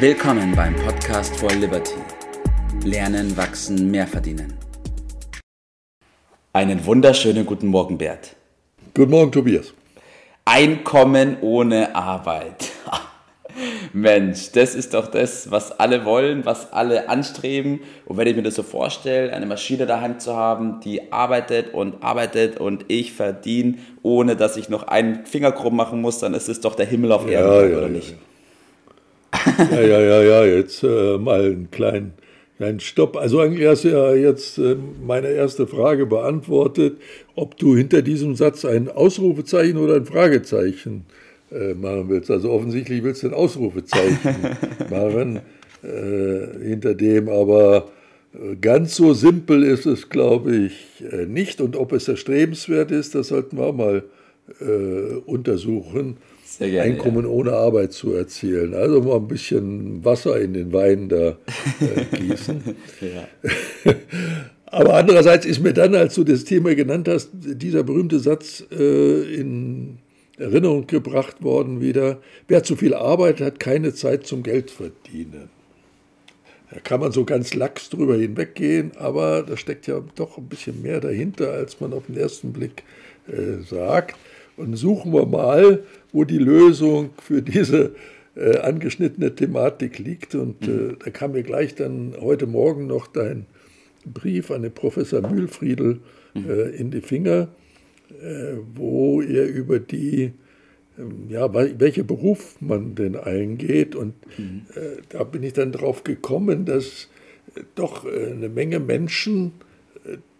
Willkommen beim Podcast for Liberty. Lernen, wachsen, mehr verdienen. Einen wunderschönen guten Morgen, Bert. Guten Morgen, Tobias. Einkommen ohne Arbeit. Mensch, das ist doch das, was alle wollen, was alle anstreben. Und wenn ich mir das so vorstelle, eine Maschine daheim zu haben, die arbeitet und arbeitet und ich verdiene, ohne dass ich noch einen Finger krumm machen muss, dann ist es doch der Himmel auf Erden, ja, ja, oder nicht? Ja, ja, ja, ja, jetzt äh, mal einen kleinen, kleinen Stopp. Also eigentlich hast du ja jetzt äh, meine erste Frage beantwortet, ob du hinter diesem Satz ein Ausrufezeichen oder ein Fragezeichen äh, machen willst. Also offensichtlich willst du ein Ausrufezeichen machen, äh, hinter dem aber äh, ganz so simpel ist es, glaube ich, äh, nicht. Und ob es erstrebenswert ist, das sollten wir auch mal äh, untersuchen. Gerne, Einkommen ja. ohne Arbeit zu erzielen. Also mal ein bisschen Wasser in den Wein da äh, gießen. Aber andererseits ist mir dann, als du das Thema genannt hast, dieser berühmte Satz äh, in Erinnerung gebracht worden wieder, wer zu viel arbeitet, hat keine Zeit zum Geld verdienen. Da kann man so ganz lax drüber hinweggehen, aber da steckt ja doch ein bisschen mehr dahinter, als man auf den ersten Blick äh, sagt. Und suchen wir mal, wo die Lösung für diese äh, angeschnittene Thematik liegt. Und äh, mhm. da kam mir gleich dann heute Morgen noch dein Brief an den Professor Mühlfriedel mhm. äh, in die Finger äh, wo er über die, ähm, ja, welche Beruf man denn eingeht. Und mhm. Äh, da bin ich dann drauf gekommen, dass äh, doch eine Menge Menschen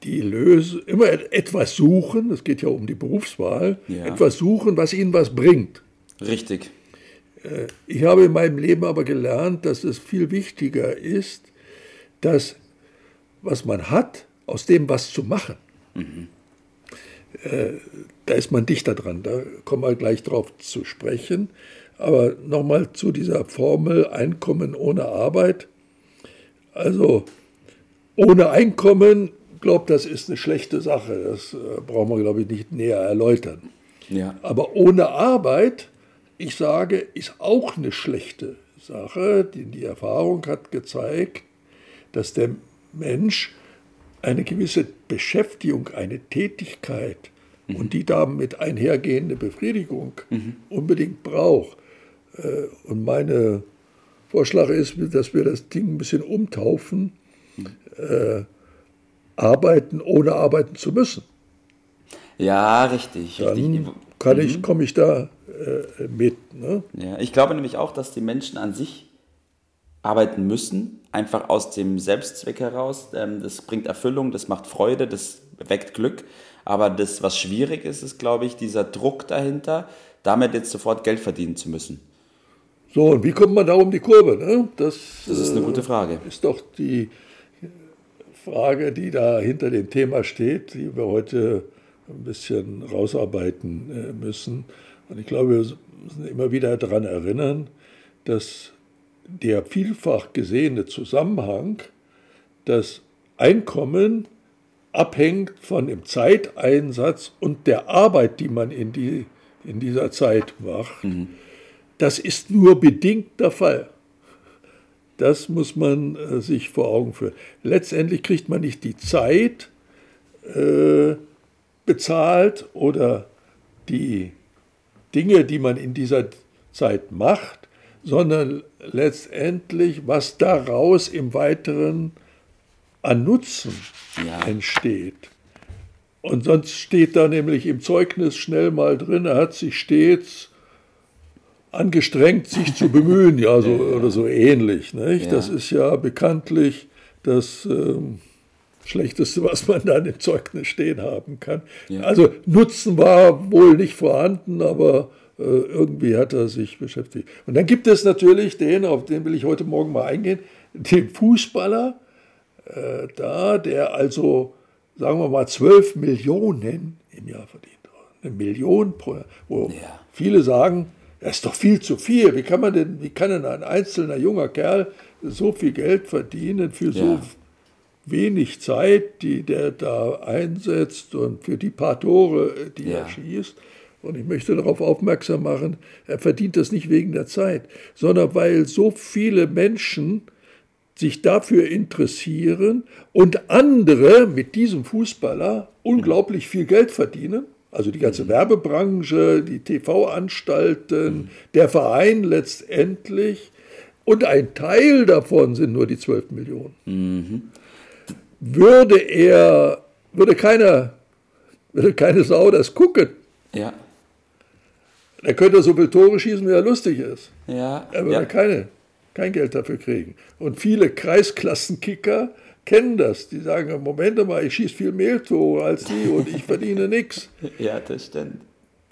die lösen, immer etwas suchen, es geht ja um die Berufswahl, ja. etwas suchen, was ihnen was bringt. Richtig. Ich habe in meinem Leben aber gelernt, dass es viel wichtiger ist, dass was man hat, aus dem was zu machen. Mhm äh, da ist man dichter dran. Da kommen wir gleich drauf zu sprechen. Aber nochmal zu dieser Formel Einkommen ohne Arbeit. Also ohne Einkommen, glaube das ist eine schlechte Sache. Das äh, brauchen wir, glaube ich, nicht näher erläutern. Ja. Aber ohne Arbeit, ich sage, ist auch eine schlechte Sache. Die, die Erfahrung hat gezeigt, dass der Mensch eine gewisse Beschäftigung, eine Tätigkeit mhm. und die damit einhergehende Befriedigung mhm. unbedingt braucht. Äh, und mein Vorschlag ist, dass wir das Ding ein bisschen umtaufen, mhm. äh, arbeiten ohne arbeiten zu müssen. Ja, richtig. Dann richtig. Kann ich, mhm. komme ich da äh, mit. Ne? Ja, ich glaube nämlich auch, dass die Menschen an sich arbeiten müssen, einfach aus dem Selbstzweck heraus. Ähm, das bringt Erfüllung, das macht Freude, das weckt Glück. Aber das, was schwierig ist, ist, glaube ich, dieser Druck dahinter, damit jetzt sofort Geld verdienen zu müssen. So, und wie kommt man da um die Kurve? Ne? Das, das ist eine gute Frage. Ist doch die Frage, die da hinter dem Thema steht, die wir heute ein bisschen rausarbeiten äh, müssen. Und ich glaube, wir müssen immer wieder daran erinnern, dass der vielfach gesehene Zusammenhang, das Einkommen abhängt von dem Zeiteinsatz und der Arbeit, die man in, die, in dieser Zeit macht, mhm. das ist nur bedingt der Fall. Das muss man äh, sich vor Augen führen. Letztendlich kriegt man nicht die Zeit äh, bezahlt oder die Dinge, die man in dieser Zeit macht, sondern letztendlich, was daraus im Weiteren an Nutzen ja. entsteht. Und sonst steht da nämlich im Zeugnis schnell mal drin, er hat sich stets angestrengt, sich zu bemühen, ja, so, oder so ähnlich. Nicht? Ja. Das ist ja bekanntlich das ähm, Schlechteste, was man dann im Zeugnis stehen haben kann. Ja. Also Nutzen war wohl nicht vorhanden, aber äh, irgendwie hat er sich beschäftigt. Und dann gibt es natürlich den, auf den will ich heute Morgen mal eingehen, den Fußballer, äh, da, der also, sagen wir mal, 12 Millionen im Jahr verdient. Eine Million pro Jahr. Wo ja. viele sagen, das ist doch viel zu viel. Wie kann man denn, wie kann denn ein einzelner junger Kerl so viel Geld verdienen für ja. so wenig Zeit, die der da einsetzt und für die paar Tore, die ja. er schießt? Und ich möchte darauf aufmerksam machen, er verdient das nicht wegen der Zeit, sondern weil so viele Menschen sich dafür interessieren und andere mit diesem Fußballer unglaublich viel Geld verdienen. Also die ganze Werbebranche, die TV-Anstalten, der Verein letztendlich. Und ein Teil davon sind nur die 12 Millionen. Mhm. Würde er, würde keiner, würde keine Sau das gucken. Ja. Er könnte so viele Tore schießen, wie er lustig ist. Ja. Er würde ja. keine kein Geld dafür kriegen. Und viele Kreisklassenkicker kennen das. Die sagen, Moment mal, ich schieße viel mehr Tore als die und ich verdiene nichts. Ja, das stimmt.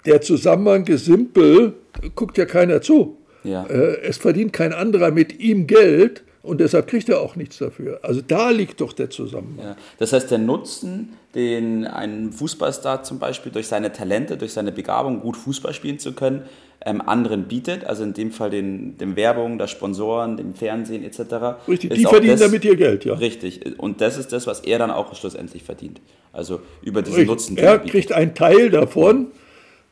Der Zusammenhang ist simpel, guckt ja keiner zu. Ja. Äh, es verdient kein anderer mit ihm Geld und deshalb kriegt er auch nichts dafür. Also da liegt doch der Zusammenhang. Ja. Das heißt, der Nutzen, den ein Fußballstar zum Beispiel durch seine Talente, durch seine Begabung gut Fußball spielen zu können, ähm, anderen bietet, also in dem Fall den, den Werbung, der Sponsoren, dem Fernsehen etc. Richtig, die verdienen das, damit ihr Geld, ja. Richtig, und das ist das, was er dann auch schlussendlich verdient. Also über diesen richtig. Nutzen. Er kriegt einen Teil davon.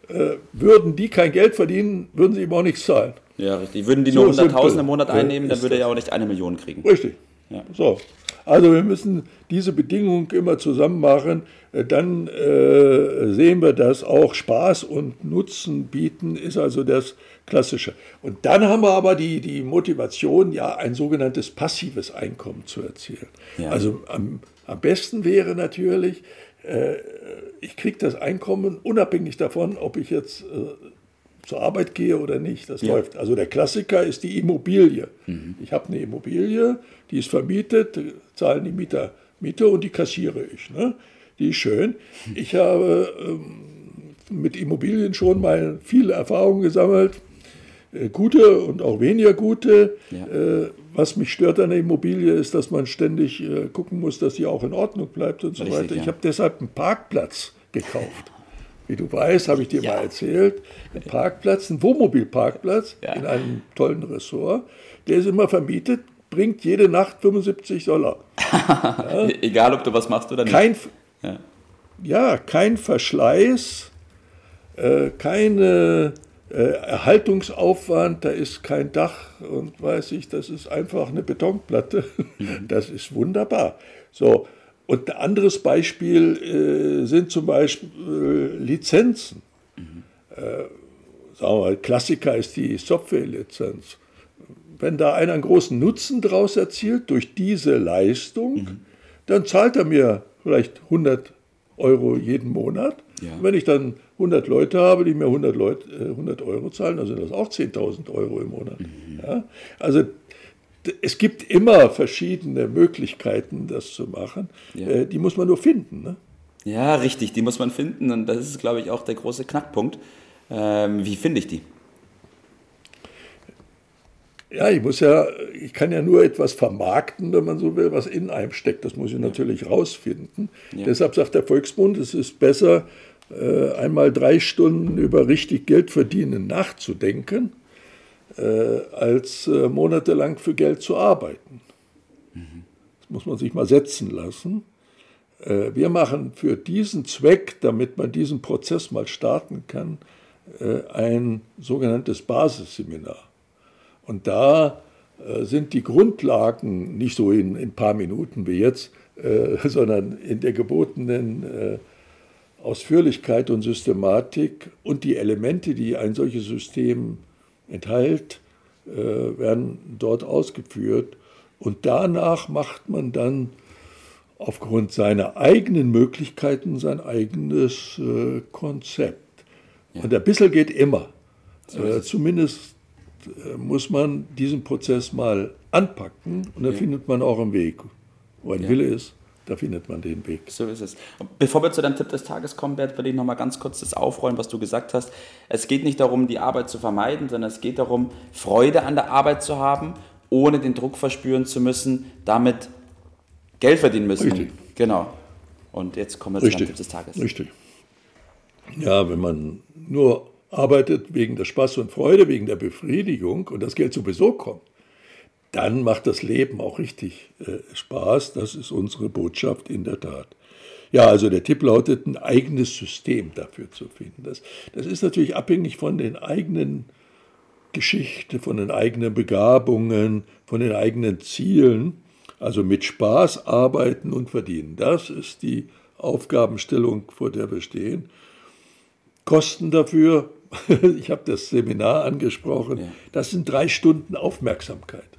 Äh, würden die kein Geld verdienen, würden sie ihm auch nichts zahlen. Ja, richtig. Würden die nur 100.000 im Monat einnehmen, dann würde er ja auch nicht eine Million kriegen. Richtig. Ja. So. Also wir müssen diese Bedingungen immer zusammen machen. Äh, dann äh, sehen wir, dass auch Spaß und Nutzen bieten ist also das Klassische. Und dann haben wir aber die, die Motivation, ja, ein sogenanntes passives Einkommen zu erzielen. Ja. Also am, am besten wäre natürlich, äh, ich kriege das Einkommen unabhängig davon, ob ich jetzt äh, zur Arbeit gehe oder nicht. Das ja. läuft. Also der Klassiker ist die Immobilie. Mhm. Ich habe eine Immobilie, die ist vermietet, zahlen die Mieter Miete und die kassiere ich. Ne? Die ist schön. Ich habe ähm, mit Immobilien schon mal viele Erfahrungen gesammelt, äh, gute und auch weniger gute. Ja. Äh, was mich stört an der Immobilie ist, dass man ständig äh, gucken muss, dass sie auch in Ordnung bleibt und so Richtig, weiter. Ich habe deshalb einen Parkplatz gekauft. Wie du weißt, habe ich dir ja. mal erzählt, ein Parkplatz, ein Wohnmobilparkplatz ja. in einem tollen Ressort. Der ist immer vermietet, bringt jede Nacht 75 Dollar. ja. Egal, ob du was machst oder nicht. Kein, ja. kein Verschleiß, äh, keine äh, Erhaltungsaufwand, da ist kein Dach und weiß ich, das ist einfach eine Betonplatte. Mhm. Das ist wunderbar. So, und ein anderes Beispiel äh, sind zum Beispiel äh, Lizenzen. Mhm. Äh, sagen wir mal, Klassiker ist die Software-Lizenz. Wenn da einer einen großen Nutzen daraus erzielt durch diese Leistung, mhm. dann zahlt er mir vielleicht 100 Euro jeden Monat. Ja. Wenn ich dann 100 Leute habe, die mir 100, Leute, 100 Euro zahlen, dann sind das auch 10.000 Euro im Monat. Mhm. Ja? Also es gibt immer verschiedene Möglichkeiten, das zu machen. Ja. Äh, die muss man nur finden. Ne? Ja, richtig, die muss man finden. Und das ist, glaube ich, auch der große Knackpunkt. Ähm, wie finde ich die? Ja, ich muss ja, ich kann ja nur etwas vermarkten, wenn man so will, was in einem steckt. Das muss ich natürlich rausfinden. Ja. Deshalb sagt der Volksbund, es ist besser, äh, einmal drei Stunden über richtig Geld verdienen nachzudenken als äh, monatelang für Geld zu arbeiten. Das muss man sich mal setzen lassen. Äh, wir machen für diesen Zweck, damit man diesen Prozess mal starten kann, ein sogenanntes Basisseminar. Und da sind die Grundlagen nicht so in ein paar Minuten wie jetzt, sondern in der gebotenen Ausführlichkeit und Systematik und die Elemente, die ein solches System enthält, äh, werden dort ausgeführt. Und danach macht man dann aufgrund seiner eigenen Möglichkeiten sein eigenes äh, Konzept. Ja. Und ein bisschen geht immer. Äh, zumindest äh, muss man diesen Prozess mal anpacken und dann ja. findet man auch einen Weg. Wo ein ja. Wille ist, da findet man den Weg. So ist es. bevor wir zu deinem Tipp des Tages kommen, Bert, würde ich nochmal ganz kurz das aufrollen, was du gesagt hast. Es geht nicht darum, die Arbeit zu vermeiden, sondern es geht darum, Freude an der Arbeit zu haben, ohne den Druck verspüren zu müssen, damit Geld verdienen müssen. Richtig. Genau. Und jetzt kommen wir Richtig. zu deinem Tipp des Tages. Richtig. Ja, wenn man nur arbeitet wegen der Spaß und Freude, wegen der Befriedigung und das Geld sowieso kommt, dann macht das Leben auch richtig äh, Spaß. Das ist unsere Botschaft in der Tat. Ja, also der Tipp lautet, ein eigenes System dafür zu finden. Das, das ist natürlich abhängig von den eigenen Geschichten, von den eigenen Begabungen, von den eigenen Zielen. Also mit Spaß arbeiten und verdienen. Das ist die Aufgabenstellung, vor der wir stehen. Kosten dafür, ich habe das Seminar angesprochen, das sind drei Stunden Aufmerksamkeit.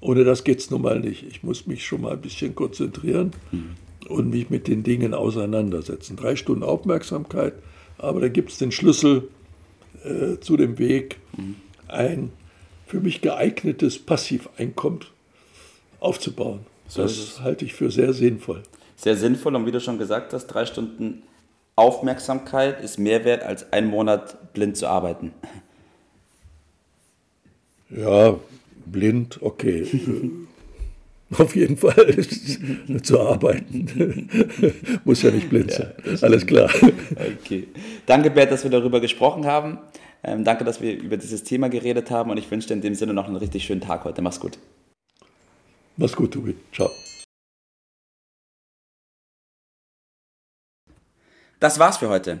Ohne das geht es nun mal nicht. Ich muss mich schon mal ein bisschen konzentrieren mhm. und mich mit den Dingen auseinandersetzen. Drei Stunden Aufmerksamkeit, aber da gibt es den Schlüssel äh, zu dem Weg, mhm. ein für mich geeignetes Passiveinkommen aufzubauen. So das halte ich für sehr sinnvoll. Sehr sinnvoll und wie du schon gesagt hast, drei Stunden Aufmerksamkeit ist mehr wert als einen Monat blind zu arbeiten. Ja, blind, okay. Auf jeden Fall zu arbeiten. Muss ja nicht blind sein. Ja, Alles klar. Okay. Danke, Bert, dass wir darüber gesprochen haben. Ähm, danke, dass wir über dieses Thema geredet haben und ich wünsche dir in dem Sinne noch einen richtig schönen Tag heute. Mach's gut. Mach's gut, Tobi. Ciao. Das war's für heute.